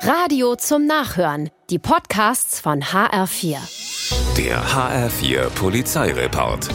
Radio zum Nachhören. Die Podcasts von HR4. Der HR4 Polizeireport.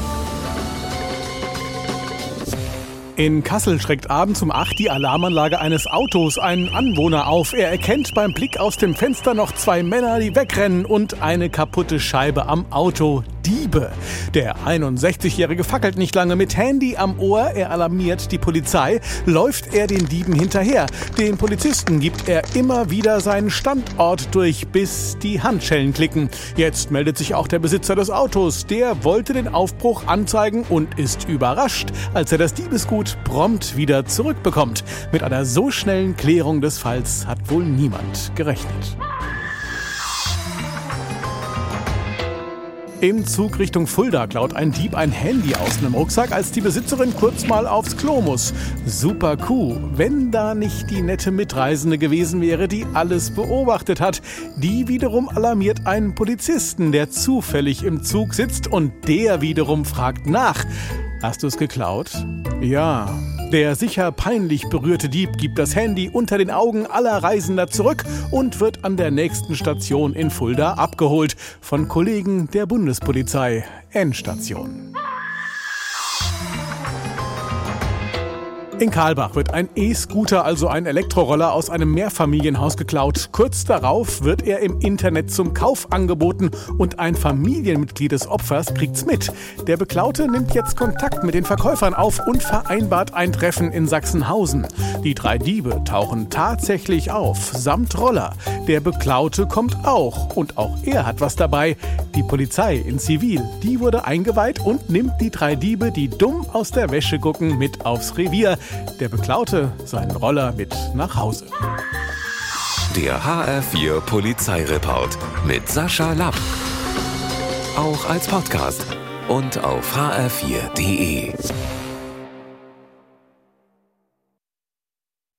In Kassel schreckt abends um 8 die Alarmanlage eines Autos einen Anwohner auf. Er erkennt beim Blick aus dem Fenster noch zwei Männer, die wegrennen und eine kaputte Scheibe am Auto. Diebe. Der 61-Jährige fackelt nicht lange mit Handy am Ohr. Er alarmiert die Polizei. Läuft er den Dieben hinterher. Den Polizisten gibt er immer wieder seinen Standort durch, bis die Handschellen klicken. Jetzt meldet sich auch der Besitzer des Autos. Der wollte den Aufbruch anzeigen und ist überrascht, als er das Diebesgut prompt wieder zurückbekommt. Mit einer so schnellen Klärung des Falls hat wohl niemand gerechnet. Im Zug Richtung Fulda klaut ein Dieb ein Handy aus einem Rucksack, als die Besitzerin kurz mal aufs Klo muss. Super Kuh, wenn da nicht die nette Mitreisende gewesen wäre, die alles beobachtet hat. Die wiederum alarmiert einen Polizisten, der zufällig im Zug sitzt und der wiederum fragt nach. Hast du es geklaut? Ja. Der sicher peinlich berührte Dieb gibt das Handy unter den Augen aller Reisender zurück und wird an der nächsten Station in Fulda abgeholt von Kollegen der Bundespolizei. Endstation. In Karlbach wird ein E-Scooter, also ein Elektroroller, aus einem Mehrfamilienhaus geklaut. Kurz darauf wird er im Internet zum Kauf angeboten und ein Familienmitglied des Opfers kriegt's mit. Der Beklaute nimmt jetzt Kontakt mit den Verkäufern auf und vereinbart ein Treffen in Sachsenhausen. Die drei Diebe tauchen tatsächlich auf, samt Roller. Der Beklaute kommt auch und auch er hat was dabei. Die Polizei in Zivil, die wurde eingeweiht und nimmt die drei Diebe, die dumm aus der Wäsche gucken, mit aufs Revier. Der Beklaute seinen Roller mit nach Hause. Der HR4 Polizeireport mit Sascha Lapp. Auch als Podcast und auf hr4.de.